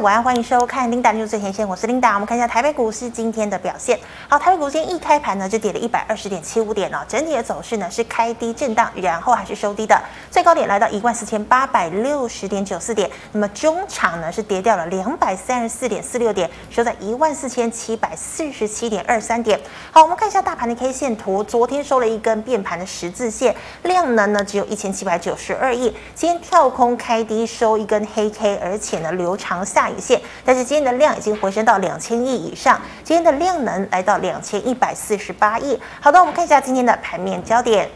晚安，欢迎收看 Linda News 最前线，我是 Linda。我们看一下台北股市今天的表现。好，台北股今天一开盘呢就跌了一百二十点七五点哦，整体的走势呢是开低震荡，然后还是收低的，最高点来到一万四千八百六十点九四点。那么中场呢是跌掉了两百三十四点四六点，收在一万四千七百四十七点二三点。好，我们看一下大盘的 K 线图，昨天收了一根变盘的十字线，量能呢只有一千七百九十二亿，今天跳空开低收一根黑 K，而且呢留长下影线，但是今天的量已经回升到两千亿以上，今天的量能来到两千一百四十八亿。好的，我们看一下今天的盘面焦点。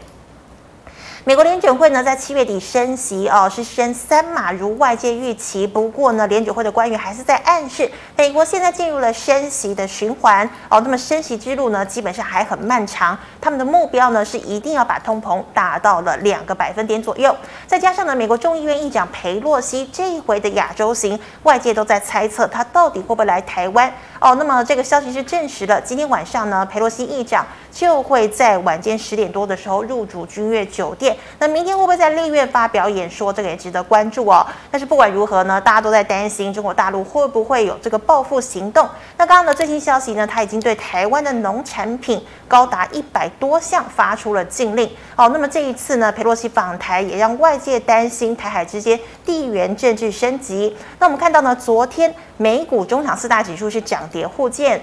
美国联准会呢，在七月底升息哦，是升三码，如外界预期。不过呢，联准会的官员还是在暗示，美国现在进入了升息的循环哦。那么升息之路呢，基本上还很漫长。他们的目标呢，是一定要把通膨打到了两个百分点左右。再加上呢，美国众议院议长裴洛西这一回的亚洲行，外界都在猜测他到底会不会来台湾哦。那么这个消息是证实了，今天晚上呢，裴洛西议长就会在晚间十点多的时候入住君悦酒店。那明天会不会在立院发表演说？这个也值得关注哦。但是不管如何呢，大家都在担心中国大陆会不会有这个报复行动。那刚刚的最新消息呢，他已经对台湾的农产品高达一百多项发出了禁令哦。那么这一次呢，佩洛西访台也让外界担心台海之间地缘政治升级。那我们看到呢，昨天美股中场四大指数是涨跌互见。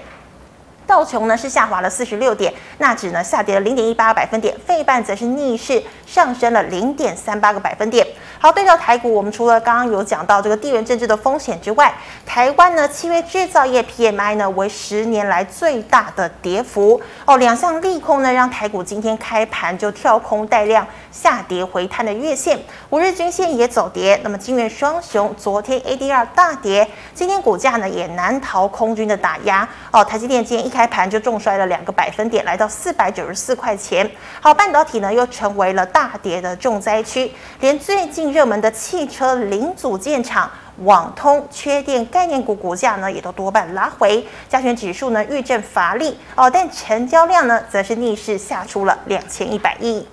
道琼呢是下滑了四十六点，纳指呢下跌了零点一八个百分点，费半则是逆势上升了零点三八个百分点。好，对照台股，我们除了刚刚有讲到这个地缘政治的风险之外，台湾呢七月制造业 PMI 呢为十年来最大的跌幅哦，两项利空呢让台股今天开盘就跳空带量下跌回探的月线，五日均线也走跌。那么金圆双雄昨天 ADR 大跌，今天股价呢也难逃空军的打压哦，台积电今天一开盘就重摔了两个百分点，来到四百九十四块钱。好，半导体呢又成为了大跌的重灾区，连最近热门的汽车零组件厂网通、缺电概念股股价呢也都多半拉回，加权指数呢遇震乏力哦，但成交量呢则是逆势下出了两千一百亿。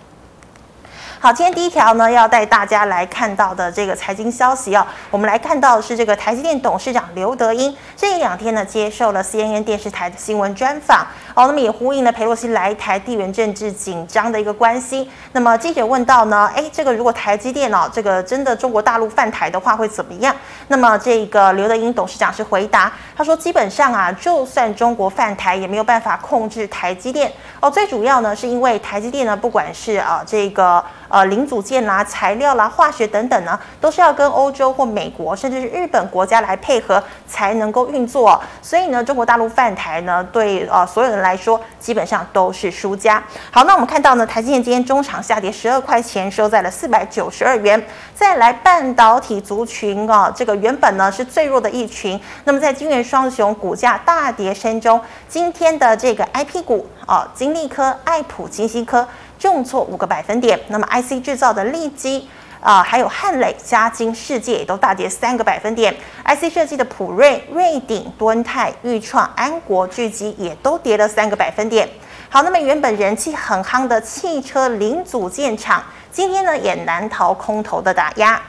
好，今天第一条呢，要带大家来看到的这个财经消息哦，我们来看到的是这个台积电董事长刘德英这一两天呢，接受了 CNN 电视台的新闻专访哦，那么也呼应了裴洛西来台地缘政治紧张的一个关系。那么记者问到呢，哎，这个如果台积电哦，这个真的中国大陆犯台的话会怎么样？那么这个刘德英董事长是回答，他说基本上啊，就算中国犯台也没有办法控制台积电哦，最主要呢是因为台积电呢，不管是啊这个。呃，零组件啦、材料啦、化学等等呢，都是要跟欧洲或美国，甚至是日本国家来配合才能够运作。所以呢，中国大陆饭台呢，对呃所有人来说，基本上都是输家。好，那我们看到呢，台积电今天中场下跌十二块钱，收在了四百九十二元。再来，半导体族群啊，这个原本呢是最弱的一群。那么在晶圆双雄股价大跌声中，今天的这个 IP 股啊，晶粒科、爱普、晶心科。重挫五个百分点，那么 IC 制造的利基啊，还有汉磊、嘉金、世界也都大跌三个百分点。IC 设计的普瑞、瑞鼎、敦泰、裕创、安国、聚积也都跌了三个百分点。好，那么原本人气很夯的汽车零组件厂，今天呢也难逃空头的打压。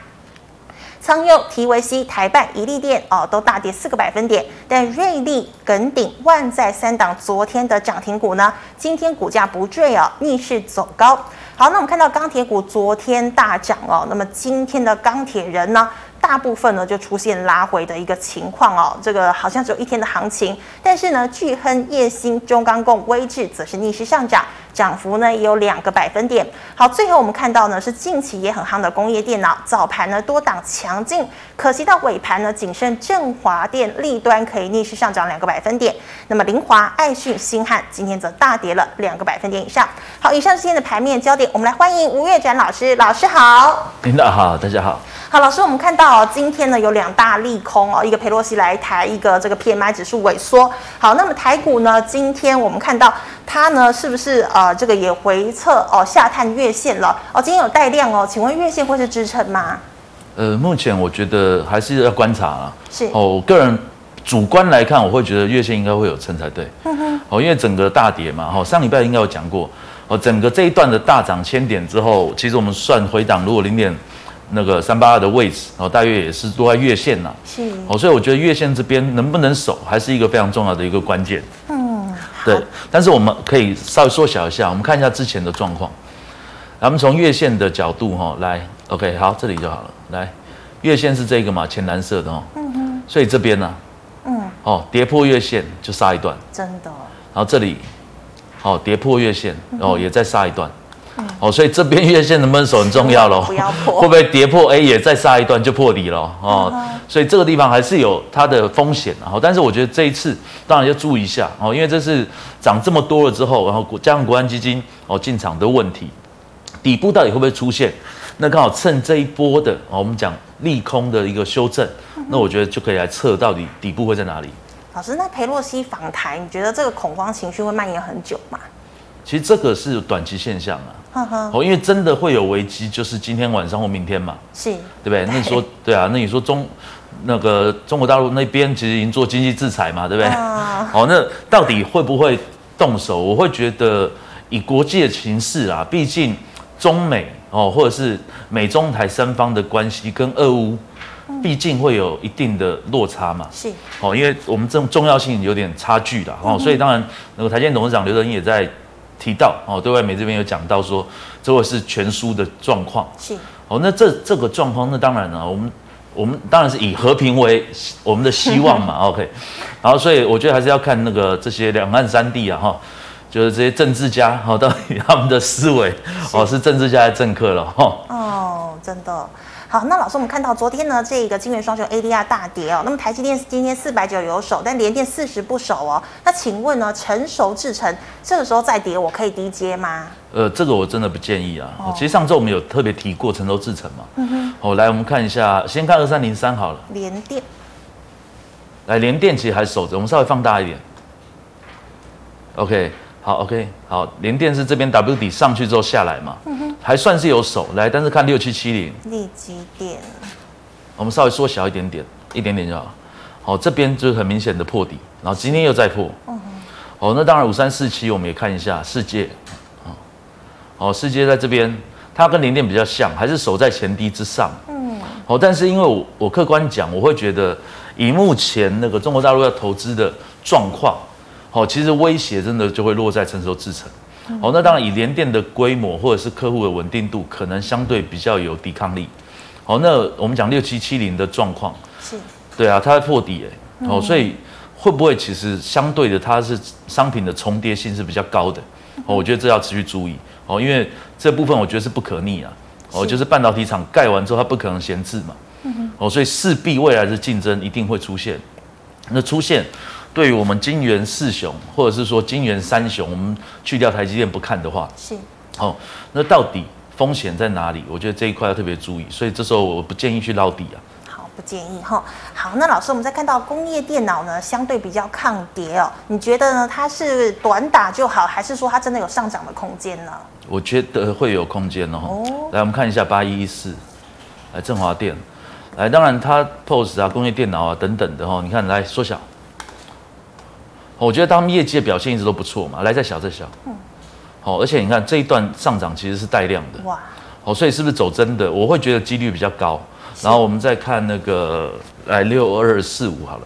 仓优、提维西、台半、怡利电哦，都大跌四个百分点。但瑞利、耿鼎、万载三档昨天的涨停股呢，今天股价不坠哦，逆势走高。好，那我们看到钢铁股昨天大涨哦，那么今天的钢铁人呢？大部分呢就出现拉回的一个情况哦，这个好像只有一天的行情，但是呢，巨亨、烨兴、中钢共、威智则是逆势上涨，涨幅呢也有两个百分点。好，最后我们看到呢是近期也很夯的工业电脑，早盘呢多档强劲，可惜到尾盘呢仅剩振华电、立端可以逆势上涨两个百分点。那么凌华、爱讯、星汉今天则大跌了两个百分点以上。好，以上是今天的盘面焦点，我们来欢迎吴月展老师，老师好。领导好，大家好。好，老师，我们看到哦，今天呢有两大利空哦，一个佩洛西来台，一个这个 PMI 指数萎缩。好，那么台股呢，今天我们看到它呢是不是呃这个也回测哦下探月线了哦？今天有带量哦，请问月线会是支撑吗？呃，目前我觉得还是要观察啊。是哦，我个人主观来看，我会觉得月线应该会有撑才对。嗯哼。哦，因为整个大跌嘛，哈，上礼拜应该有讲过哦，整个这一段的大涨千点之后，其实我们算回档，如果零点。那个三八二的位置，然后大约也是落在月线呐。是。哦，所以我觉得月线这边能不能守，还是一个非常重要的一个关键。嗯，对。但是我们可以稍微缩小一下，我们看一下之前的状况。咱们从月线的角度哈来，OK，好，这里就好了。来，月线是这个嘛，浅蓝色的哦。嗯哼。所以这边呢，嗯，哦，跌破月线就杀一段。真的。然后这里，哦，跌破月线，哦，也再杀一段。哦，所以这边月线能不能守很重要喽？不要破。会不会跌破？哎，也再杀一段就破底了哦。所以这个地方还是有它的风险。然后，但是我觉得这一次当然要注意一下哦，因为这是涨这么多了之后，然后加上国安基金哦进场的问题，底部到底会不会出现？那刚好趁这一波的哦，我们讲利空的一个修正，那我觉得就可以来测到底底部会在哪里。老师，那裴洛西访台，你觉得这个恐慌情绪会蔓延很久吗？其实这个是短期现象啊。哦，因为真的会有危机，就是今天晚上或明天嘛，是，对不对？那你说，对啊，那你说中那个中国大陆那边其实已经做经济制裁嘛，对不对？哦，哦，那到底会不会动手？我会觉得以国际的形势啊，毕竟中美哦，或者是美中台三方的关系跟俄乌，毕竟会有一定的落差嘛，是，哦，因为我们这种重要性有点差距的哦，所以当然那个台积电董事长刘德英也在。提到哦，对外媒这边有讲到说，这会是全输的状况。是哦，那这这个状况，那当然了，我们我们当然是以和平为我们的希望嘛。OK，然后所以我觉得还是要看那个这些两岸三地啊，哈，就是这些政治家哈，到底他们的思维哦是政治家还是政客了哈。哦，真的。好，那老师，我们看到昨天呢，这个晶圆双雄 ADR 大跌哦。那么台积电今天四百九有守，但联电四十不守哦。那请问呢，成熟制成这个时候再跌，我可以低接吗？呃，这个我真的不建议啊。哦、其实上周我们有特别提过成熟制程嘛。嗯哼。好、哦，来我们看一下，先看二三零三好了。联电。来，联电其实还守着，我们稍微放大一点。OK。好，OK，好，联电是这边 W 底上去之后下来嘛，嗯哼，还算是有手来，但是看六七七零，力积电，我们稍微缩小一点点，一点点就好。好，这边就是很明显的破底，然后今天又再破，哦，那当然五三四七我们也看一下世界，哦，世界在这边，它跟联电比较像，还是守在前低之上，嗯，哦，但是因为我我客观讲，我会觉得以目前那个中国大陆要投资的状况。好，其实威胁真的就会落在成熟制程。好，那当然以联电的规模或者是客户的稳定度，可能相对比较有抵抗力。好，那我们讲六七七零的状况，是，对啊，它在破底哎，哦，所以会不会其实相对的它是商品的重叠性是比较高的？哦，我觉得这要持续注意。哦，因为这部分我觉得是不可逆啊。哦，就是半导体厂盖完之后，它不可能闲置嘛。哦，所以势必未来的竞争一定会出现。那出现。对于我们金元四雄，或者是说金元三雄，我们去掉台积电不看的话，是哦，那到底风险在哪里？我觉得这一块要特别注意，所以这时候我不建议去捞底啊。好，不建议哈。好，那老师，我们再看到工业电脑呢，相对比较抗跌哦。你觉得呢？它是短打就好，还是说它真的有上涨的空间呢？我觉得会有空间哦。哦，来，我们看一下八一一四，来振华电，来，当然它 POS 啊，工业电脑啊等等的哈，你看来缩小。我觉得他们业绩的表现一直都不错嘛，来再小再小，嗯，好，而且你看这一段上涨其实是带量的，哇，好，所以是不是走真的？我会觉得几率比较高。然后我们再看那个来六二四五好了，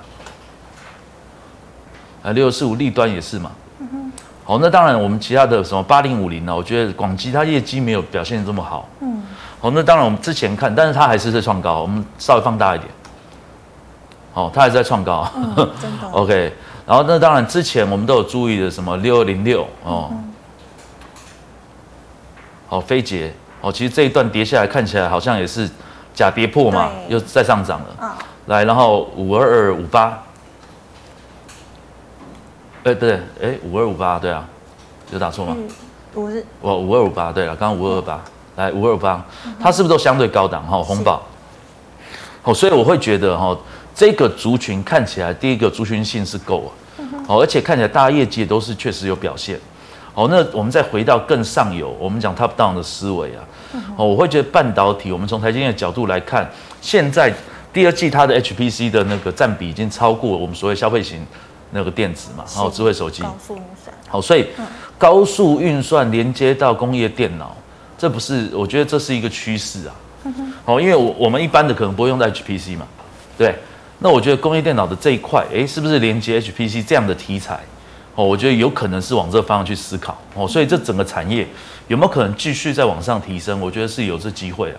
啊六二四五立端也是嘛，嗯哼，好，那当然我们其他的什么八零五零呢？我觉得广基它业绩没有表现得这么好，嗯，好，那当然我们之前看，但是它还是在创高，我们稍微放大一点，好，它还是在创高，嗯，真的，OK。然后那当然，之前我们都有注意的什么六二零六哦，好飞捷哦，其实这一段跌下来看起来好像也是假跌破嘛，又再上涨了。哦、来，然后五二二五八，哎对，哎五二五八对啊，有打错吗？五是我五二五八对了，刚刚五二二八，来五二五八，它是不是都相对高档哈？红宝，哦，所以我会觉得哈。这个族群看起来，第一个族群性是够啊，哦，而且看起来大家业绩都是确实有表现，哦，那我们再回到更上游，我们讲 top down 的思维啊，哦，我会觉得半导体，我们从台积电的角度来看，现在第二季它的 HPC 的那个占比已经超过我们所谓消费型那个电子嘛，然后智慧手机，高速运算，好，所以高速运算连接到工业电脑，这不是，我觉得这是一个趋势啊。好，因为我我们一般的可能不会用到 HPC 嘛，对。那我觉得工业电脑的这一块，诶，是不是连接 HPC 这样的题材？哦，我觉得有可能是往这个方向去思考。哦，所以这整个产业有没有可能继续再往上提升？我觉得是有这机会啊。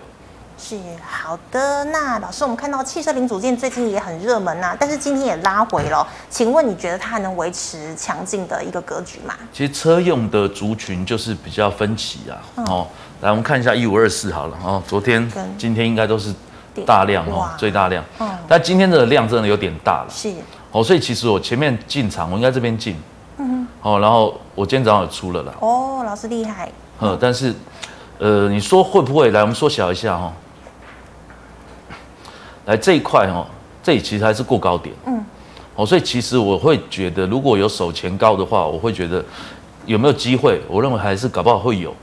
是好的，那老师，我们看到汽车零组件最近也很热门呐、啊，但是今天也拉回了。请问你觉得它还能维持强劲的一个格局吗？其实车用的族群就是比较分歧啊。嗯、哦，来我们看一下一五二四好了。哦，昨天、今天应该都是大量哦，最大量。嗯。但今天的量真的有点大了。是。哦，所以其实我前面进场，我应该这边进。嗯哼。哦，然后我今天早上也出了啦。哦，老师厉害。嗯，但是，呃，你说会不会来？我们缩小一下哈、哦。来这一块哦，这里其实还是过高点，嗯，哦，所以其实我会觉得，如果有手前高的话，我会觉得有没有机会？我认为还是搞不好会有，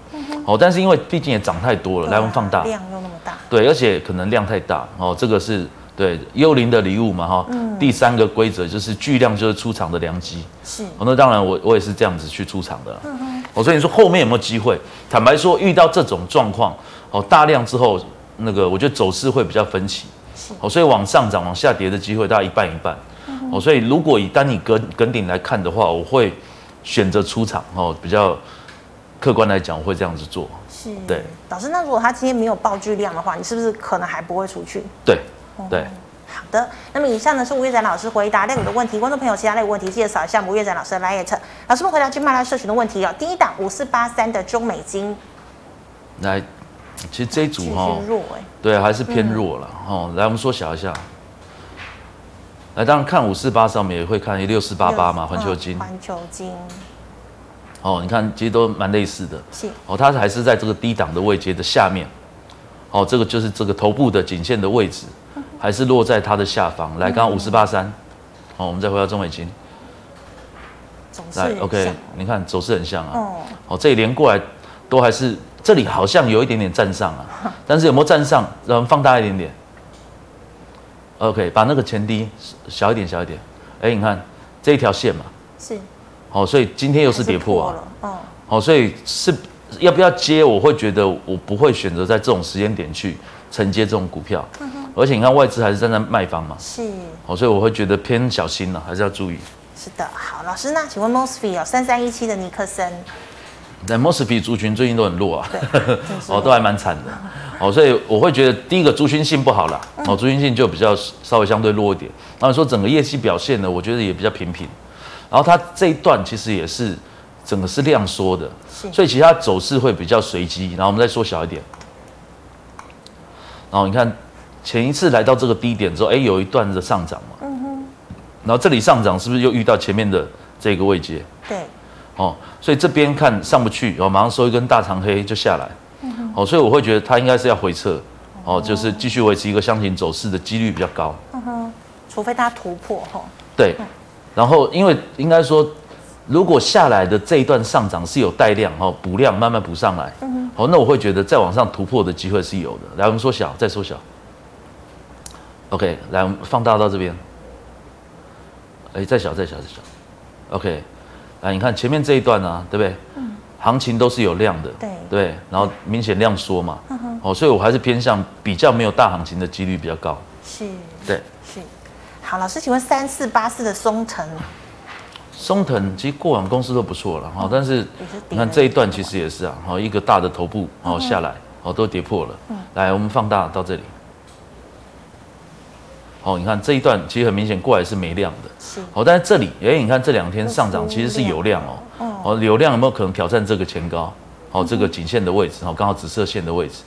哦，但是因为毕竟也涨太多了，啊、来我们放大量又那么大，对，而且可能量太大，哦，这个是对幽灵的礼物嘛，哈、哦，嗯，第三个规则就是巨量就是出场的良机，是，哦，那当然我我也是这样子去出场的，嗯嗯，哦，所以你说后面有没有机会？坦白说，遇到这种状况，哦，大量之后，那个我觉得走势会比较分歧。哦，所以往上涨、往下跌的机会大概一半一半。哦，所以如果以单你跟跟顶来看的话，我会选择出场。哦，比较客观来讲，我会这样子做。是，对。老师，那如果他今天没有爆巨量的话，你是不是可能还不会出去？对，对。嗯、好的，那么以上呢是吴月展老师回答类股的问题。观众朋友，其他类股问题记得扫一下吴月展老师的 LINE。老师们回答金麦拉社群的问题哦。第一档五四八三的中美金。来。其实这一组哈，对，还是偏弱了哦。来，我们缩小一下。来，当然看五四八上面也会看六四八八嘛，环球金。环球晶。哦，你看，其实都蛮类似的。是。哦，它还是在这个低档的位阶的下面。哦，这个就是这个头部的颈线的位置，还是落在它的下方。来，刚刚五四八三。好，我们再回到中美金。来，OK，你看走势很像啊。哦。哦，这里连过来都还是。这里好像有一点点站上啊，但是有没有站上？让我们放大一点点。OK，把那个前低小一点，小一点。哎，你看这一条线嘛，是。好，所以今天又是跌破啊。嗯。好，所以是要不要接？我会觉得我不会选择在这种时间点去承接这种股票。嗯哼。而且你看外资还是站在卖方嘛。是。好，所以我会觉得偏小心了，还是要注意。是的，好，老师，那请问 Mosfet 哦，三三一七的尼克森。在 Mosfet 族群最近都很弱啊，哦，都还蛮惨的，哦，所以我会觉得第一个族群性不好啦，哦，族群性就比较稍微相对弱一点。然后说整个业绩表现呢，我觉得也比较平平。然后它这一段其实也是整个是量缩的，所以其他走势会比较随机。然后我们再缩小一点，然后你看前一次来到这个低点之后，哎，有一段的上涨嘛，嗯哼，然后这里上涨是不是又遇到前面的这个位阶？对。哦，所以这边看上不去，然后马上收一根大长黑就下来，哦，所以我会觉得它应该是要回撤，哦，就是继续维持一个箱型走势的几率比较高，嗯哼，除非它突破哈，对，然后因为应该说，如果下来的这一段上涨是有带量哈，补量慢慢补上来，好，那我会觉得再往上突破的机会是有的。来，我们缩小，再缩小，OK，来，我们放大到这边，哎，再小，再小，再小，OK。来，你看前面这一段呢、啊，对不对？嗯。行情都是有量的。对。对。然后明显量缩嘛。哦，所以我还是偏向比较没有大行情的几率比较高。是。对。是。好，老师，请问三四八四的松藤。松藤其实过往公司都不错了哈，但是你看这一段其实也是啊，好一个大的头部，好下来，好都跌破了。嗯。来，我们放大到这里。哦，你看这一段其实很明显过来是没量的，是。哦，但是这里，哎，你看这两天上涨其实是有量哦。哦，有量有没有可能挑战这个前高？哦，这个颈线的位置，哦，刚好紫色线的位置。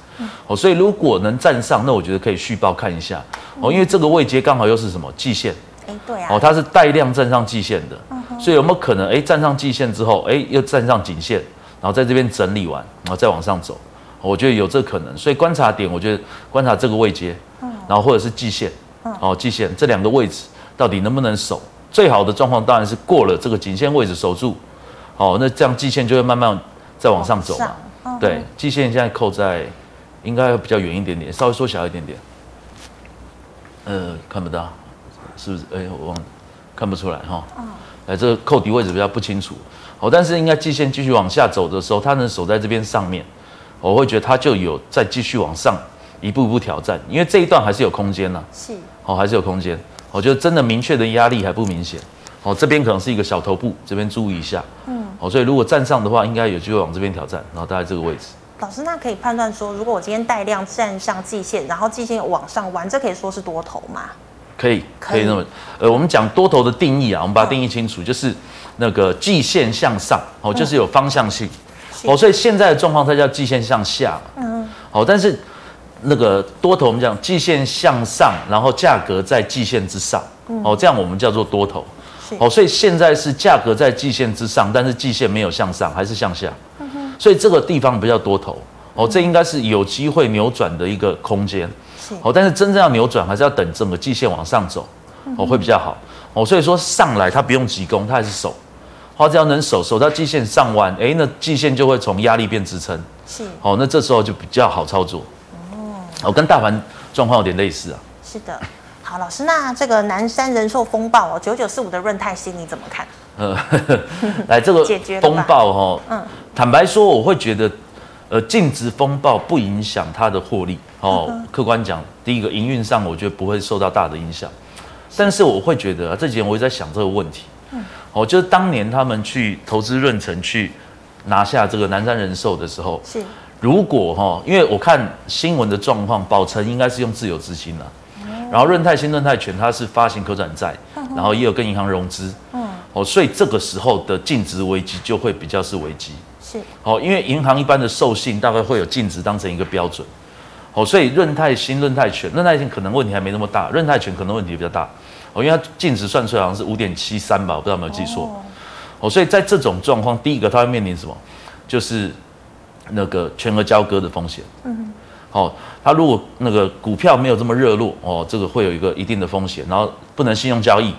哦，所以如果能站上，那我觉得可以续报看一下。哦，因为这个位阶刚好又是什么季线？哎，对啊。哦，它是带量站上季线的，所以有没有可能，哎，站上季线之后，哎，又站上颈线，然后在这边整理完，然后再往上走？我觉得有这可能，所以观察点，我觉得观察这个位阶，然后或者是季线。哦，季线这两个位置到底能不能守？最好的状况当然是过了这个颈线位置守住。哦，那这样季线就会慢慢再往上走嘛。哦、对，季线现在扣在应该比较远一点点，稍微缩小一点点。呃，看不到，是不是？哎，我忘了，看不出来哈。哦。哎，这个扣底位置比较不清楚。哦，但是应该季线继续往下走的时候，它能守在这边上面，我会觉得它就有再继续往上一步一步挑战，因为这一段还是有空间呐。是，哦，还是有空间。我觉得真的明确的压力还不明显。哦，这边可能是一个小头部，这边注意一下。嗯。哦，所以如果站上的话，应该有机会往这边挑战，然后大概这个位置。老师，那可以判断说，如果我今天带量站上季线，然后季线往上弯，这可以说是多头吗？可以，可以那么。呃，我们讲多头的定义啊，我们把它定义清楚，嗯、就是那个季线向上，哦，就是有方向性。嗯、哦，所以现在的状况它叫季线向下。嗯。哦，但是那个多头我们讲季线向上，然后价格在季线之上。嗯、哦，这样我们叫做多头。哦，所以现在是价格在季线之上，但是季线没有向上，还是向下。嗯、哼所以这个地方比较多头。哦，这应该是有机会扭转的一个空间。是。哦，但是真正要扭转，还是要等整个季线往上走，哦，会比较好。哦，所以说上来它不用急攻，它还是守。它只要能守，守到季线上弯，哎，那季线就会从压力变支撑。是。哦，那这时候就比较好操作。哦。哦，跟大盘状况有点类似啊。是的。好，老师，那这个南山人寿风暴哦，九九四五的润泰新你怎么看？呃，来这个风暴哦，嗯，坦白说，我会觉得，呃，净值风暴不影响它的获利哦。嗯、客观讲，第一个营运上，我觉得不会受到大的影响。但是我会觉得、啊，这几天我一直在想这个问题。嗯。哦，就是当年他们去投资润城去拿下这个南山人寿的时候，是。如果哈、哦，因为我看新闻的状况，宝成应该是用自有资金了。然后润泰新、润泰全，它是发行可转债，然后也有跟银行融资，嗯，哦，所以这个时候的净值危机就会比较是危机，是，哦，因为银行一般的授信大概会有净值当成一个标准，哦，所以润泰新、润泰全，润泰新可能问题还没那么大，润泰全可能问题比较大，哦，因为它净值算出来好像是五点七三吧，我不知道有没有记错，哦，所以在这种状况，第一个它会面临什么？就是那个全额交割的风险，嗯。哦，他如果那个股票没有这么热络，哦，这个会有一个一定的风险，然后不能信用交易，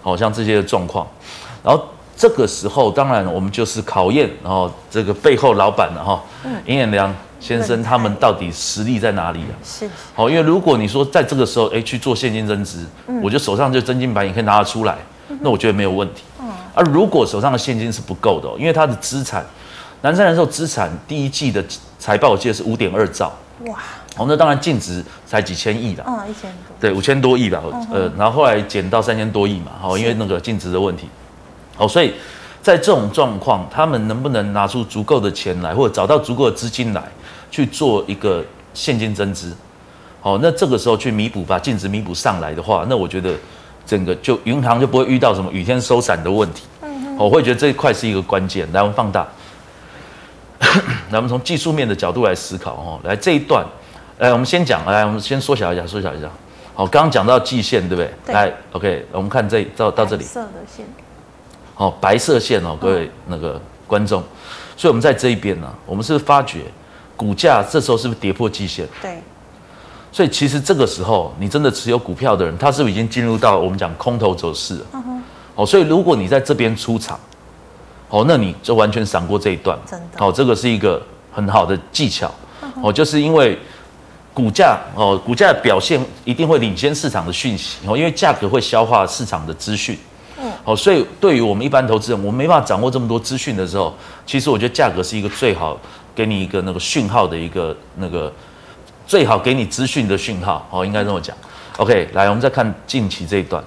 好、哦、像这些的状况，然后这个时候当然我们就是考验，然后这个背后老板的哈，尹衍良先生他们到底实力在哪里啊？是，好、哦，因为如果你说在这个时候哎去做现金增资，嗯、我就手上就真金白银可以拿得出来，嗯、那我觉得没有问题。嗯，而如果手上的现金是不够的，因为他的资产，南山人寿资产第一季的财报我记得是五点二兆。哇，哦，那当然净值才几千亿啦，嗯，一千多，对，五千多亿吧，嗯、呃，然后后来减到三千多亿嘛，好，因为那个净值的问题，哦，所以在这种状况，他们能不能拿出足够的钱来，或者找到足够的资金来去做一个现金增资，好，那这个时候去弥补，把净值弥补上来的话，那我觉得整个就银行就不会遇到什么雨天收伞的问题，嗯哼，我会觉得这一块是一个关键，来，我们放大。那我们从技术面的角度来思考哦，来这一段，来我们先讲，来我们先缩小一下，缩小一下。好，刚刚讲到季线，对不对？对。来，OK，我们看这到到这里。白色的线。好，白色线哦，各位那个观众，所以我们在这一边呢，我们是发觉股价这时候是不是跌破季线？对。所以其实这个时候，你真的持有股票的人，他是不是已经进入到我们讲空头走势了？嗯哼。哦，所以如果你在这边出场。哦，那你就完全闪过这一段，真的。哦，这个是一个很好的技巧。哦，就是因为股价哦，股价的表现一定会领先市场的讯息。哦，因为价格会消化市场的资讯。嗯。哦，所以对于我们一般投资人，我们没办法掌握这么多资讯的时候，其实我觉得价格是一个最好给你一个那个讯号的一个那个最好给你资讯的讯号。哦，应该这么讲。OK，来，我们再看近期这一段。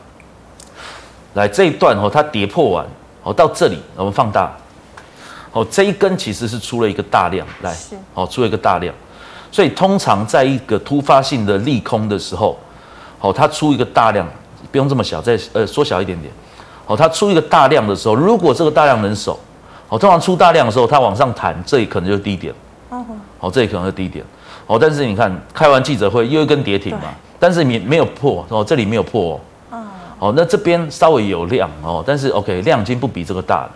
来，这一段哦，它跌破完。哦，到这里我们放大，好，这一根其实是出了一个大量，来，是哦，出了一个大量，所以通常在一个突发性的利空的时候，好，它出一个大量，不用这么小，再呃缩小一点点，好，它出一个大量的时候，如果这个大量能守，好，通常出大量的时候，它往上弹，这里可能就是低点，哦，哦，这里可能是低点，哦，但是你看开完记者会又一根跌停嘛，但是你没有破，哦，这里没有破哦。哦，那这边稍微有量哦，但是 OK 量已经不比这个大了，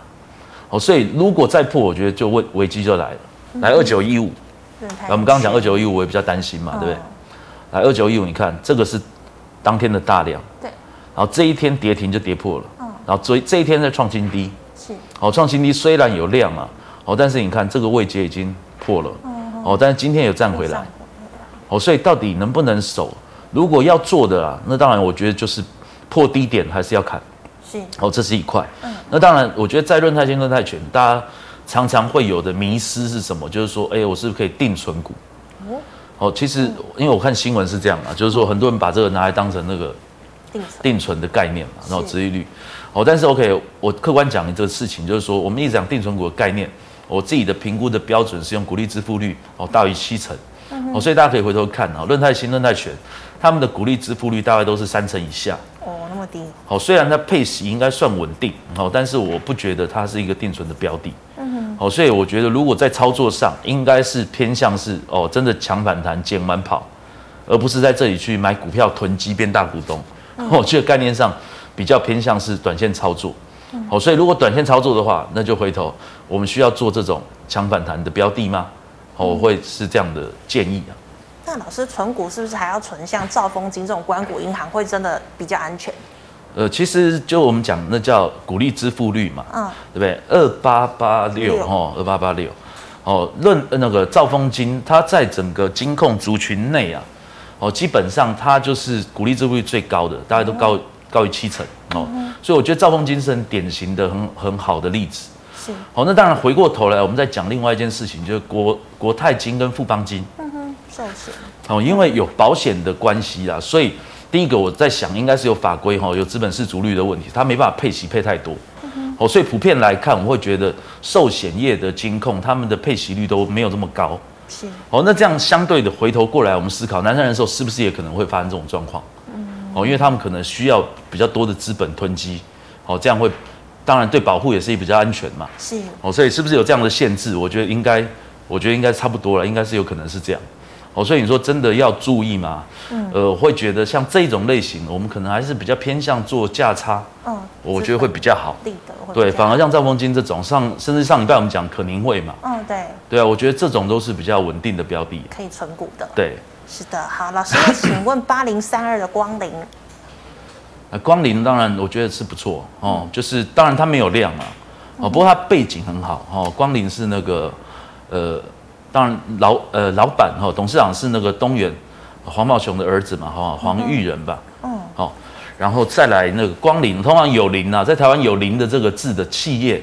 哦，所以如果再破，我觉得就危危机就来了。来二九一五，我们刚刚讲二九一五，我也比较担心嘛，对不对？来二九一五，你看这个是当天的大量，对，然后这一天跌停就跌破了，嗯。然后这这一天在创新低，是，哦，创新低虽然有量啊，哦，但是你看这个位阶已经破了，哦，但是今天有站回来，哦，所以到底能不能守？如果要做的啊，那当然我觉得就是。破低点还是要砍，是哦，这是一块。嗯，那当然，我觉得在润泰新、润泰全，大家常常会有的迷失是什么？就是说，哎，我是不是可以定存股？哦，哦，其实因为我看新闻是这样啊，就是说很多人把这个拿来当成那个定定存的概念嘛，然后殖利率。哦，但是 OK，我客观讲这个事情，就是说我们一直讲定存股的概念，我自己的评估的标准是用股利支付率哦大于七成。哦，所以大家可以回头看啊，润泰新、润泰全，他们的股利支付率大概都是三成以下。哦，那么低。好，虽然它配息应该算稳定，好，但是我不觉得它是一个定存的标的。嗯哼。好，所以我觉得如果在操作上，应该是偏向是哦，真的强反弹、捡完跑，而不是在这里去买股票囤积变大股东。我觉得概念上比较偏向是短线操作。好，所以如果短线操作的话，那就回头我们需要做这种强反弹的标的吗？我会是这样的建议啊。那老师存股是不是还要存像兆丰金这种关股银行会真的比较安全？呃，其实就我们讲那叫股利支付率嘛，嗯，对不对？二八八六哈，二八八六，哦，论那个兆丰金，它在整个金控族群内啊，哦，基本上它就是股利支付率最高的，大概都高、嗯、高于七成哦，嗯、所以我觉得兆丰金是很典型的很很好的例子。是。好，那当然回过头来，我们再讲另外一件事情，就是国国泰金跟富邦金，寿险。哦，因为有保险的关系啦，所以第一个我在想，应该是有法规哈，有资本市足率的问题，它没办法配息配太多。嗯。哦，所以普遍来看，我们会觉得寿险业的金控他们的配息率都没有这么高。是。哦，那这样相对的回头过来，我们思考南山人寿是不是也可能会发生这种状况？嗯。哦，因为他们可能需要比较多的资本囤积，哦，这样会。当然，对保护也是比较安全嘛。是哦，所以是不是有这样的限制？我觉得应该，我觉得应该差不多了，应该是有可能是这样。哦，所以你说真的要注意吗？嗯，呃，会觉得像这种类型，我们可能还是比较偏向做价差。嗯，我觉得会比较好。利得会。对，反而像兆丰金这种，上甚至上礼拜我们讲可宁会嘛。嗯，对。对啊，我觉得这种都是比较稳定的标的，可以存股的。对，是的。好，老师，那请问八零三二的光凌。光临当然我觉得是不错哦，就是当然它没有量嘛，哦，不过它背景很好哦。光临是那个呃，当然老呃老板哈，董事长是那个东元黄茂雄的儿子嘛哈，黄玉仁吧，嗯，好，然后再来那个光临，通常有林啊，在台湾有林的这个字的企业，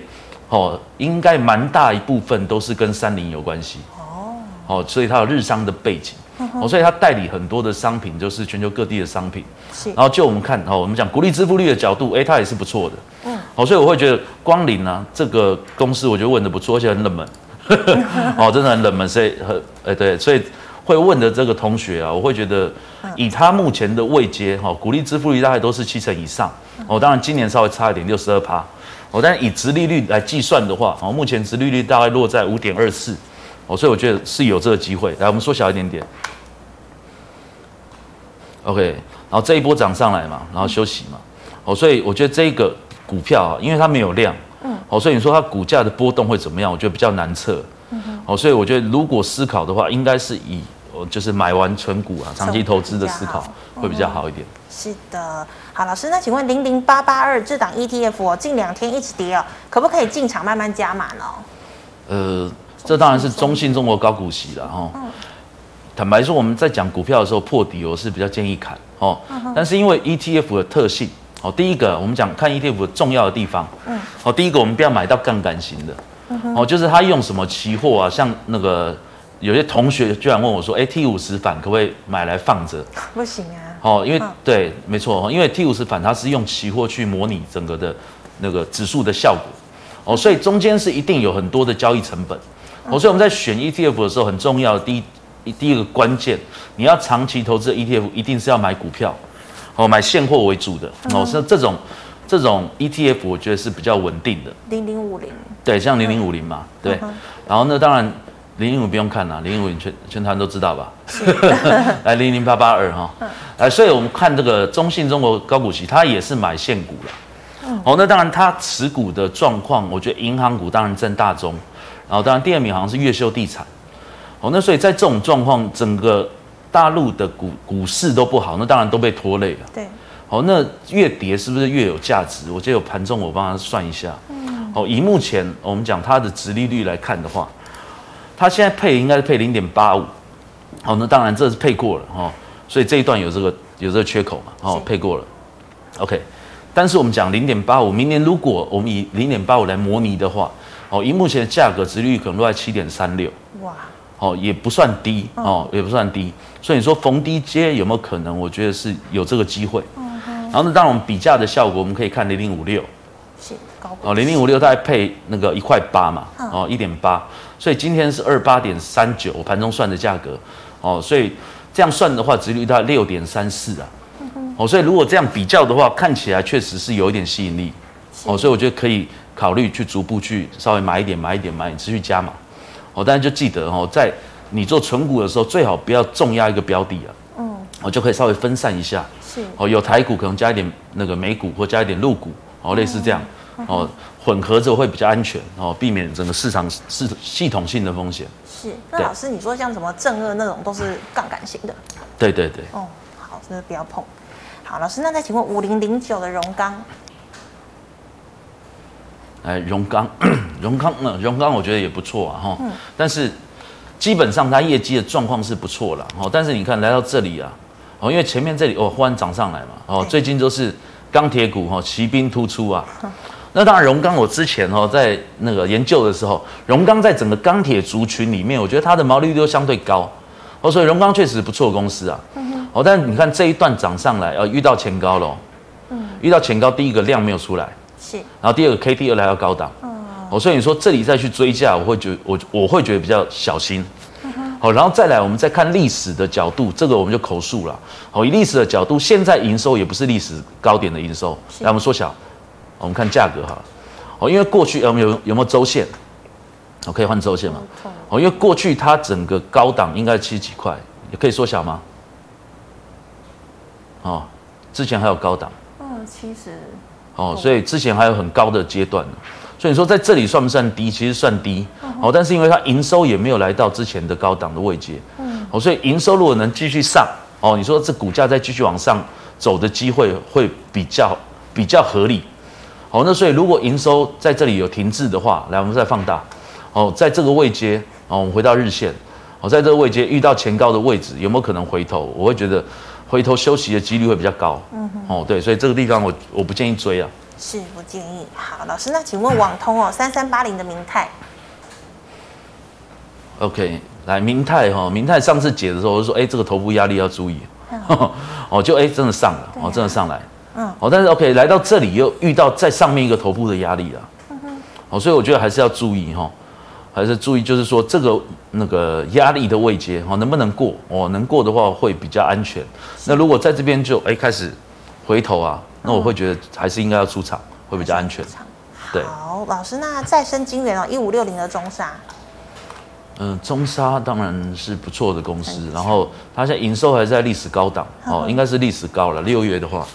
哦，应该蛮大一部分都是跟三菱有关系哦，哦，所以它有日商的背景。哦，所以他代理很多的商品，就是全球各地的商品。是，然后就我们看，哦，我们讲鼓励支付率的角度，哎，它也是不错的。嗯，好，所以我会觉得光临呢，这个公司我觉得问的不错，而且很冷门。哦，真的很冷门，所以很，哎，对，所以会问的这个同学啊，我会觉得以他目前的位阶，哈，股利支付率大概都是七成以上。哦，当然今年稍微差一点，六十二趴。哦，但以殖利率来计算的话，哦，目前殖利率大概落在五点二四。哦，所以我觉得是有这个机会。来，我们缩小一点点。OK，然后这一波涨上来嘛，然后休息嘛。哦，所以我觉得这个股票啊，因为它没有量，嗯，哦，所以你说它股价的波动会怎么样？我觉得比较难测。嗯哼。哦，所以我觉得如果思考的话，应该是以哦，就是买完存股啊，长期投资的思考会比较好一点。是的，好，老师，那请问零零八八二这档 ETF 哦，近两天一直跌哦，可不可以进场慢慢加码呢？呃。这当然是中信中国高股息了哈。坦白说，我们在讲股票的时候破底，我是比较建议砍哦。但是因为 ETF 的特性，哦，第一个我们讲看 ETF 的重要的地方，嗯，哦，第一个我们不要买到杠杆型的，哦，就是他用什么期货啊，像那个有些同学居然问我说，哎，T 五十反可不可以买来放着？不行啊。哦，因为对，没错，因为 T 五十反它是用期货去模拟整个的那个指数的效果，哦，所以中间是一定有很多的交易成本。哦，所以我们在选 ETF 的时候，很重要的第一第一个关键，你要长期投资的 ETF，一定是要买股票，哦，买现货为主的。哦，像这种这种 ETF，我觉得是比较稳定的。零零五零。对，像零零五零嘛，对。然后呢，当然零零五不用看了，零零五零全全团都知道吧？来零零八八二哈，来，所以我们看这个中信中国高股息，它也是买现股了。哦，那当然它持股的状况，我觉得银行股当然占大宗。然后，当然，第二名好像是越秀地产，哦，那所以在这种状况，整个大陆的股股市都不好，那当然都被拖累了。对，好，那越跌是不是越有价值？我觉得有盘中，我帮他算一下。嗯，好，以目前我们讲它的殖利率来看的话，它现在配应该是配零点八五，好，那当然这是配过了哦，所以这一段有这个有这个缺口嘛，哦，配过了，OK。但是我们讲零点八五，明年如果我们以零点八五来模拟的话。哦，以目前的价格，殖利率可能都在七点三六。哇，哦，也不算低哦，也不算低。所以你说逢低接有没有可能？我觉得是有这个机会。嗯哼。然后呢，当然我们比价的效果，我们可以看零零五六，是高哦，零零五六大概配那个一块八嘛，哦，一点八。所以今天是二八点三九，盘中算的价格。哦，所以这样算的话，殖率大概六点三四啊。哦，所以如果这样比较的话，看起来确实是有一点吸引力。哦，所以我觉得可以考虑去逐步去稍微买一点，买一点，买一点，持续加码。哦，但是就记得哦，在你做存股的时候，最好不要重压一个标的啊。嗯。哦，就可以稍微分散一下。是。哦，有台股可能加一点那个美股，或加一点陆股，哦，类似这样。哦，混合着会比较安全。哦，避免整个市场是系统性的风险。是。那老师，你说像什么正二那种都是杠杆型的？对对对。哦，好，真的不要碰。好，老师，那再请问五零零九的荣刚，哎，荣刚，荣刚呢？荣刚我觉得也不错啊，哈，嗯，但是基本上它业绩的状况是不错了，哈，但是你看来到这里啊，哦，因为前面这里哦忽然涨上来嘛，哦，最近都是钢铁股哈，骑兵突出啊，那当然荣刚我之前哦在那个研究的时候，荣刚在整个钢铁族群里面，我觉得它的毛利率都相对高，哦，所以荣刚确实不错公司啊。哦，但是你看这一段涨上来，呃，遇到前高了，嗯，遇到前高，第一个量没有出来，是，然后第二个 K D 又来到高档，嗯，哦，所以你说这里再去追价，我会觉得我我会觉得比较小心，好，然后再来我们再看历史的角度，这个我们就口述了，好，以历史的角度，现在营收也不是历史高点的营收，来我们缩小，我们看价格哈，哦，因为过去我们有有没有周线，我可以换周线吗？哦，因为过去它整个高档应该七几块，也可以缩小吗？哦，之前还有高档，嗯，七十，哦，所以之前还有很高的阶段，所以你说在这里算不算低？其实算低，哦，但是因为它营收也没有来到之前的高档的位阶，嗯，哦，所以营收如果能继续上，哦，你说这股价再继续往上走的机会会比较比较合理，哦，那所以如果营收在这里有停滞的话，来我们再放大，哦，在这个位阶，哦，我们回到日线，哦，在这个位阶遇到前高的位置，有没有可能回头？我会觉得。回头休息的几率会比较高，嗯哼，哦对，所以这个地方我我不建议追啊，是不建议。好，老师，那请问网通哦，三三八零的明泰，OK，来明泰哈，明泰上次解的时候我就说，哎，这个头部压力要注意，嗯、哦，就哎真的上了，啊、哦真的上来，嗯，哦，但是 OK 来到这里又遇到在上面一个头部的压力了，嗯哼，哦，所以我觉得还是要注意哈。哦还是注意，就是说这个那个压力的位阶哦，能不能过哦？能过的话会比较安全。那如果在这边就哎开始回头啊，那我会觉得还是应该要出场，会比较安全。对，好，老师，那再生金源哦，一五六零的中沙，嗯，中沙当然是不错的公司，然后它现在营收还是在历史高档哦，应该是历史高了。六月的话，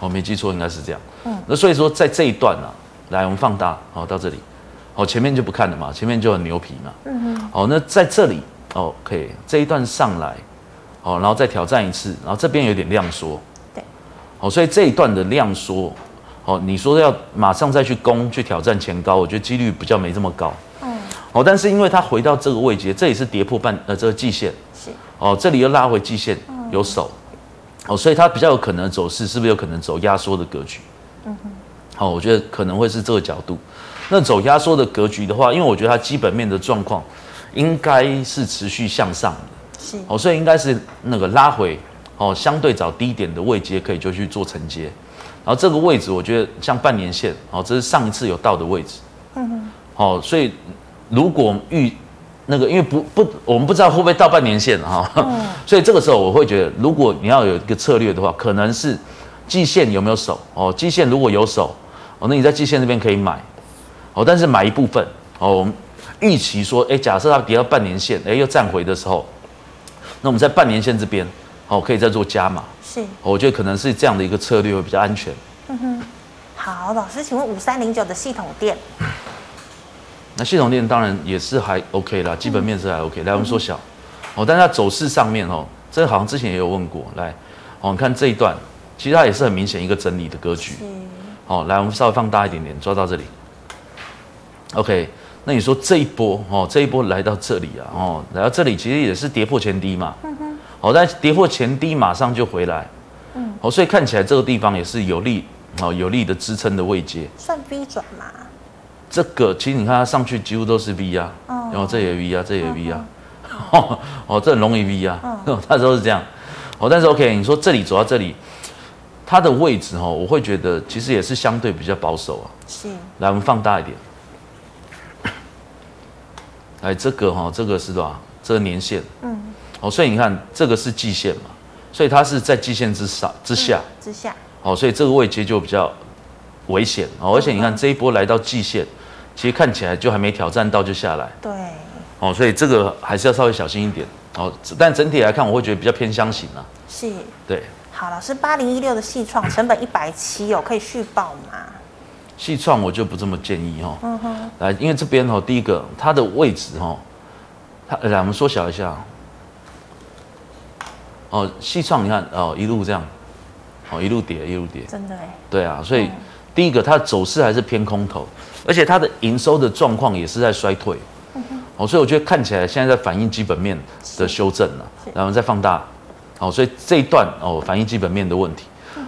我没记错应该是这样。嗯，那所以说在这一段呢，来我们放大哦，到这里。哦，前面就不看了嘛，前面就很牛皮嘛。嗯哼。哦，那在这里，OK，这一段上来，哦，然后再挑战一次，然后这边有点量缩。对。哦，所以这一段的量缩，哦，你说要马上再去攻去挑战前高，我觉得几率比较没这么高。嗯。哦，但是因为它回到这个位阶，这里是跌破半呃这个季线。是。哦，这里又拉回季线，有手。哦，所以它比较有可能走势，是不是有可能走压缩的格局？嗯哼。好，我觉得可能会是这个角度。那走压缩的格局的话，因为我觉得它基本面的状况应该是持续向上的，是。哦，所以应该是那个拉回哦，相对找低点的位阶可以就去做承接，然后这个位置我觉得像半年线哦，这是上一次有到的位置，嗯哼，哦，所以如果遇那个因为不不我们不知道会不会到半年线哈，嗯、所以这个时候我会觉得，如果你要有一个策略的话，可能是季线有没有守？哦，季线如果有守哦，那你在季线这边可以买。哦，但是买一部分哦，我们预期说，哎，假设它跌到半年线，哎，又站回的时候，那我们在半年线这边，哦，可以再做加码。是，我觉得可能是这样的一个策略会比较安全。嗯哼，好，老师，请问五三零九的系统店，那系统店当然也是还 OK 啦，基本面是还 OK。来，我们缩小，哦，但是它走势上面哦，这个好像之前也有问过，来，哦，你看这一段，其实它也是很明显一个整理的格局。是，哦，来，我们稍微放大一点点，抓到这里。OK，那你说这一波哦，这一波来到这里啊，哦，来到这里其实也是跌破前低嘛，嗯哼，哦，但跌破前低马上就回来，嗯，哦，所以看起来这个地方也是有利，哦，有利的支撑的位阶，算 V 转嘛？这个其实你看它上去几乎都是 V 啊，哦，然后这也 V 啊，这也 V 啊，哦，哦，这很容易 V 啊，嗯、它都是这样。哦，但是 OK，你说这里走到这里，它的位置哦，我会觉得其实也是相对比较保守啊。是。来，我们放大一点。来，这个哈，这个是多少？这个年限。嗯。哦，所以你看，这个是季线嘛，所以它是在季线之上、之下、嗯、之下。哦，所以这个位阶就比较危险哦，而且你看这一波来到季线，其实看起来就还没挑战到就下来。对。哦，所以这个还是要稍微小心一点。哦，但整体来看，我会觉得比较偏箱型啊。是。对。好，老师，八零一六的细创成本一百七哦，可以续报吗？细创我就不这么建议哈。嗯哼。来，因为这边哦，第一个它的位置哈，它来我们缩小一下。哦，细创你看哦，一路这样，哦，一路跌一路跌。真的哎。对啊，所以、嗯、第一个它的走势还是偏空头，而且它的营收的状况也是在衰退。哦，所以我觉得看起来现在在反映基本面的修正了，然后再放大。哦，所以这一段哦，反映基本面的问题。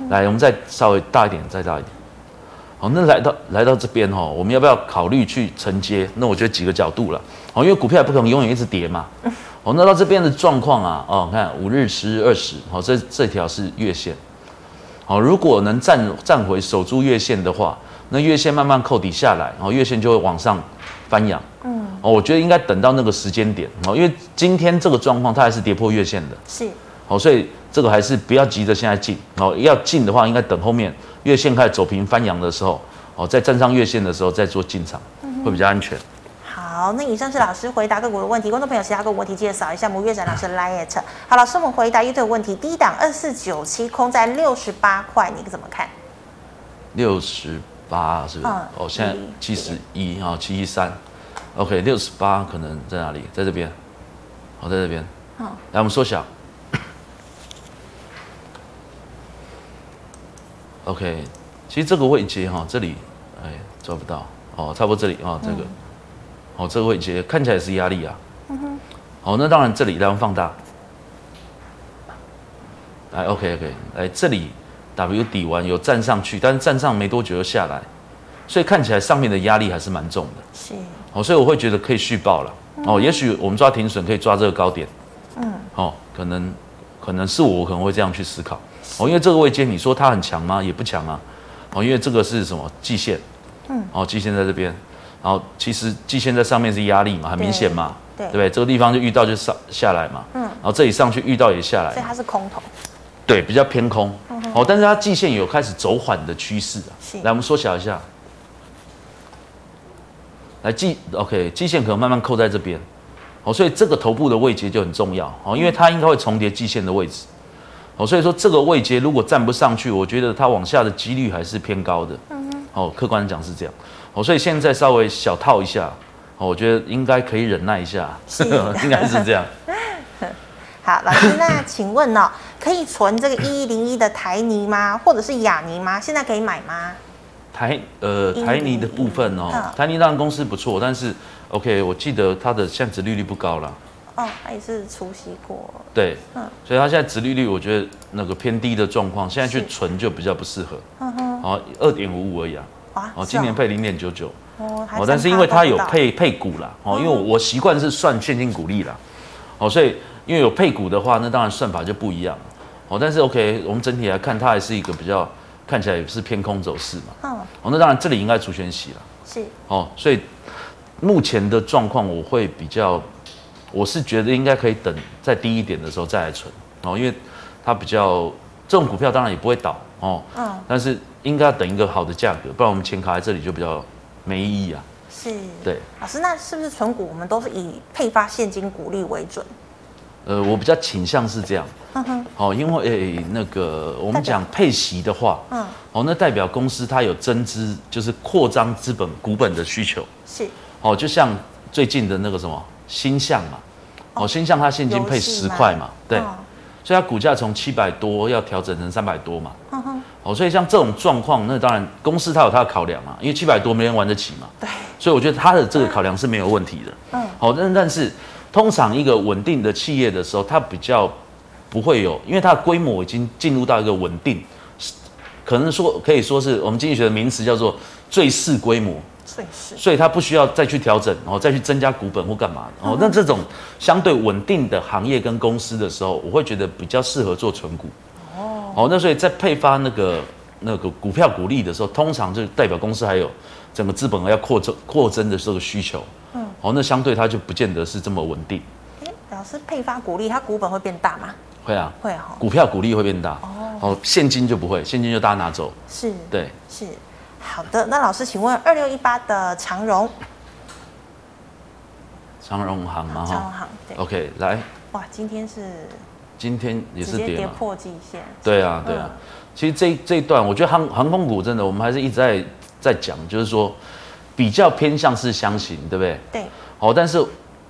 来，我们再稍微大一点，再大一点。好，那来到来到这边哈，我们要不要考虑去承接？那我觉得几个角度了。哦，因为股票也不可能永远一直跌嘛。哦，那到这边的状况啊，哦，看五日、十日、二十，好，这这条是月线。好，如果能站站回守住月线的话，那月线慢慢扣底下来，然后月线就会往上翻扬。嗯。哦，我觉得应该等到那个时间点哦，因为今天这个状况它还是跌破月线的。是。好，所以这个还是不要急着现在进哦，要进的话应该等后面月线开始走平翻扬的时候，哦，再站上月线的时候再做进场，会比较安全。好，那以上是老师回答个股的问题，观众朋友其他个股问题记得扫一下摩月展老师 LINE。好，老师我们回答一堆问题，第一档二四九七空在六十八块，你怎么看？六十八是不是？嗯、哦，现在七十一啊，七一三，OK，六十八可能在哪里？在这边，好、哦，在这边。嗯，来我们缩小。OK，其实这个位阶哈，这里哎抓不到哦，差不多这里啊、哦，这个，嗯、哦这个位阶看起来是压力啊。嗯哼。好，那当然这里来放大，来 OK OK，来这里 W 底完有站上去，但是站上没多久又下来，所以看起来上面的压力还是蛮重的。是。哦，所以我会觉得可以续报了。嗯、哦，也许我们抓停损可以抓这个高点。嗯。哦，可能可能是我可能会这样去思考。哦，因为这个位阶，你说它很强吗？也不强啊。哦，因为这个是什么季线？嗯。哦，季线在这边，然后其实季线在上面是压力嘛，很明显嘛。对。对不对？这个地方就遇到就上下来嘛。嗯。然后这里上去遇到也下来。所以它是空头。对，比较偏空。嗯。哦，但是它季线有开始走缓的趋势啊。是。来，我们缩小一下。来季，OK，季线可能慢慢扣在这边。哦，所以这个头部的位阶就很重要。哦，因为它应该会重叠季线的位置。哦，所以说这个位阶如果站不上去，我觉得它往下的几率还是偏高的。嗯哼。哦，客观讲是这样。哦，所以现在稍微小套一下，哦，我觉得应该可以忍耐一下。是的，应该是这样。好，老师，那请问哦，可以存这个一一零一的台泥吗？或者是雅泥吗？现在可以买吗？台呃台泥的部分哦，台泥当然公司不错，但是 OK，我记得它的现在殖利率不高了。哦，他也是出席过。对，嗯，所以他现在殖利率，我觉得那个偏低的状况，现在去存就比较不适合。嗯哼，哦，二点五五而已啊。啊，哦，今年配零点九九。哦，哦，但是因为它有配配股啦，哦，因为我习惯是算现金股利啦，哦，所以因为有配股的话，那当然算法就不一样。哦，但是 OK，我们整体来看，它还是一个比较看起来也是偏空走势嘛。嗯。哦，那当然这里应该除权息了。是。哦，所以目前的状况我会比较。我是觉得应该可以等再低一点的时候再来存哦，因为它比较这种股票当然也不会倒哦，嗯，但是应该要等一个好的价格，不然我们钱卡在这里就比较没意义啊。是，对，老师，那是不是存股我们都是以配发现金股利为准？呃，我比较倾向是这样，嗯哼，哦，因为诶那个我们讲配息的话，嗯，哦，那代表公司它有增资，就是扩张资本股本的需求，是，哦，就像最近的那个什么。新象嘛，哦，星象它现金配十块嘛，对，哦、所以它股价从七百多要调整成三百多嘛，哦，所以像这种状况，那当然公司它有它的考量嘛，因为七百多没人玩得起嘛，对，所以我觉得它的这个考量是没有问题的，嗯，好、哦，但但是通常一个稳定的企业的时候，它比较不会有，因为它的规模已经进入到一个稳定，可能说可以说是我们经济学的名词叫做最适规模。所以是，所以它不需要再去调整，然后再去增加股本或干嘛的。哦，那这种相对稳定的行业跟公司的时候，我会觉得比较适合做存股。哦，哦，那所以在配发那个那个股票股利的时候，通常就代表公司还有整个资本额要扩增扩增的这个需求。嗯，哦，那相对它就不见得是这么稳定。哎，老师配发股利，它股本会变大吗？会啊，会哈、哦。股票股利会变大。哦，哦，现金就不会，现金就大家拿走。是，对，是。好的，那老师，请问二六一八的长荣，长荣行吗？长荣行，对。OK，来。哇，今天是，今天也是跌，跌破季线。对啊，对啊。嗯、其实这这一段，我觉得航航空股真的，我们还是一直在在讲，就是说比较偏向是箱型，对不对？对。好，但是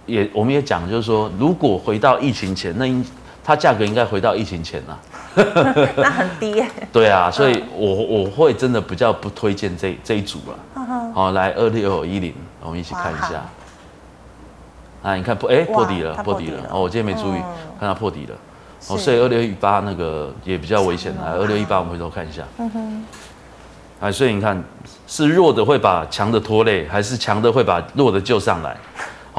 也我们也讲，就是说如果回到疫情前，那应它价格应该回到疫情前了。那很低耶。对啊，所以我我会真的比较不推荐这这一组了。好，来二六一零，我们一起看一下。啊，你看破哎破底了，破底了。哦，我今天没注意，看到破底了。哦，所以二六一八那个也比较危险。来，二六一八我们回头看一下。嗯哼。哎，所以你看，是弱的会把强的拖累，还是强的会把弱的救上来？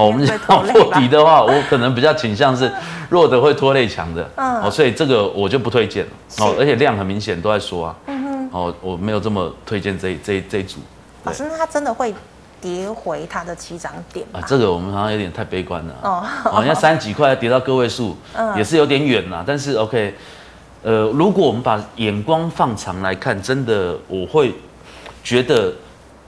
好，我们讲破底的话，我可能比较倾向是弱的会拖累强的，嗯，哦，所以这个我就不推荐了，哦，而且量很明显都在说啊，嗯哼，哦，我没有这么推荐这这这一组。老师，那它真的会跌回它的起涨点吗？啊，这个我们好像有点太悲观了，哦，好像三十几块跌到个位数，嗯，也是有点远呐。但是 OK，呃，如果我们把眼光放长来看，真的我会觉得，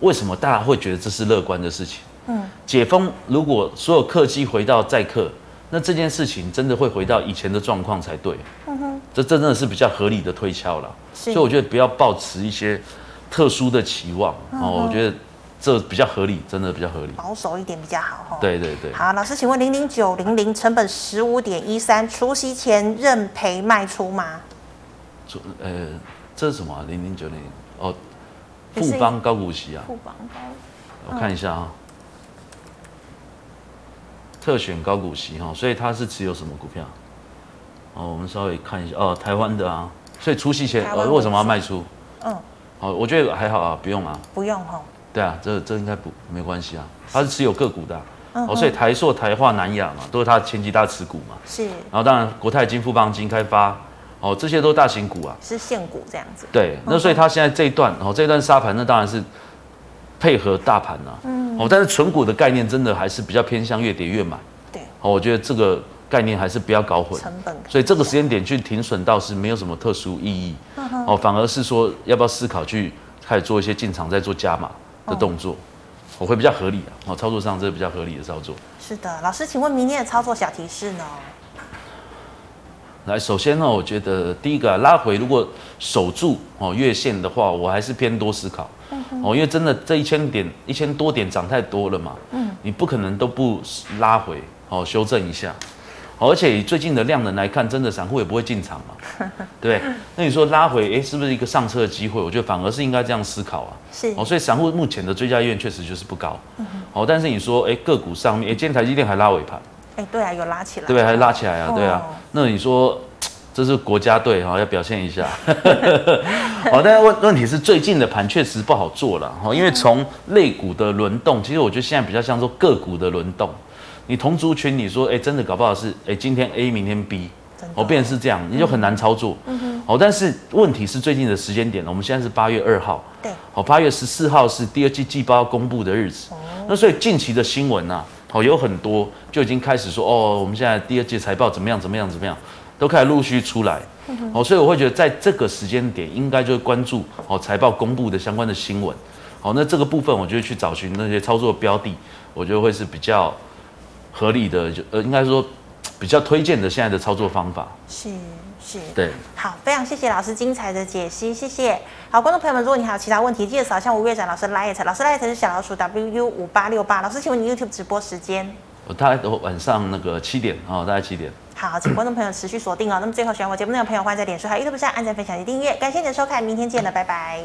为什么大家会觉得这是乐观的事情？嗯，解封，如果所有客机回到载客，那这件事情真的会回到以前的状况才对。嗯哼，这真的是比较合理的推敲了。所以我觉得不要抱持一些特殊的期望哦，我觉得这比较合理，真的比较合理，保守一点比较好。对对对。好，老师，请问零零九零零成本十五点一三，除夕前认赔卖出吗？呃，这是什么？零零九零哦，富邦高股息啊。富邦高，我看一下啊。特选高股息哈，所以他是持有什么股票？哦，我们稍微看一下哦，台湾的啊，所以除夕前呃为什么要卖出？嗯，好，我觉得还好啊，不用啊，不用哈。对啊，这这应该不没关系啊，他是持有个股的，哦，所以台塑、台化、南亚嘛，都是他前几大持股嘛。是。然后当然国泰金、富邦金、开发，哦，这些都大型股啊。是现股这样子。对，那所以他现在这一段，哦，这一段沙盘，那当然是。配合大盘呐，嗯，哦，但是存股的概念真的还是比较偏向越跌越买，对，哦，我觉得这个概念还是不要搞混，成本，所以这个时间点去停损倒是没有什么特殊意义，哦，反而是说要不要思考去开始做一些进场再做加码的动作，我会比较合理啊，哦，操作上这是比较合理的操作。是的，老师，请问明天的操作小提示呢？来，首先呢，我觉得第一个拉回如果守住哦月线的话，我还是偏多思考。哦，因为真的这一千点一千多点涨太多了嘛，嗯，你不可能都不拉回，哦，修正一下，而且以最近的量能来看，真的散户也不会进场嘛，对，那你说拉回，诶，是不是一个上车的机会？我觉得反而是应该这样思考啊，是，哦，所以散户目前的追加意愿确实就是不高，嗯，哦，但是你说，诶，个股上面，诶，今天台积电还拉尾盘，诶，对啊，有拉起来，对，还拉起来啊，对啊，那你说？这是国家队哈，要表现一下。好，但是问问题是最近的盘确实不好做了哈，因为从类股的轮动，其实我觉得现在比较像说个股的轮动。你同族群，你说哎，真的搞不好是哎，今天 A 明天 B，哦，变成是这样，你就很难操作。嗯哼。好，但是问题是最近的时间点，我们现在是八月二号。对。好，八月十四号是第二季季报要公布的日子。哦。那所以近期的新闻啊，好有很多就已经开始说哦，我们现在第二季财报怎么样怎么样怎么样。都开始陆续出来，哦，所以我会觉得在这个时间点应该就会关注哦财报公布的相关的新闻，好，那这个部分我就会去找寻那些操作标的，我觉得会是比较合理的，就呃应该说比较推荐的现在的操作方法。是是，对，好，非常谢谢老师精彩的解析，谢谢。好，观众朋友们，如果你还有其他问题，记得扫一下吴岳展老师 LINE，老师 LINE 是小老鼠 WU 五八六八，老师请问你 YouTube 直播时间？我大概晚上那个七点啊，大概七点。好，请观众朋友持续锁定哦。那么最后喜欢我节目内容的朋友，欢迎在脸书还有 YouTube 上按赞、分享及订阅。感谢你的收看，明天见了，拜拜。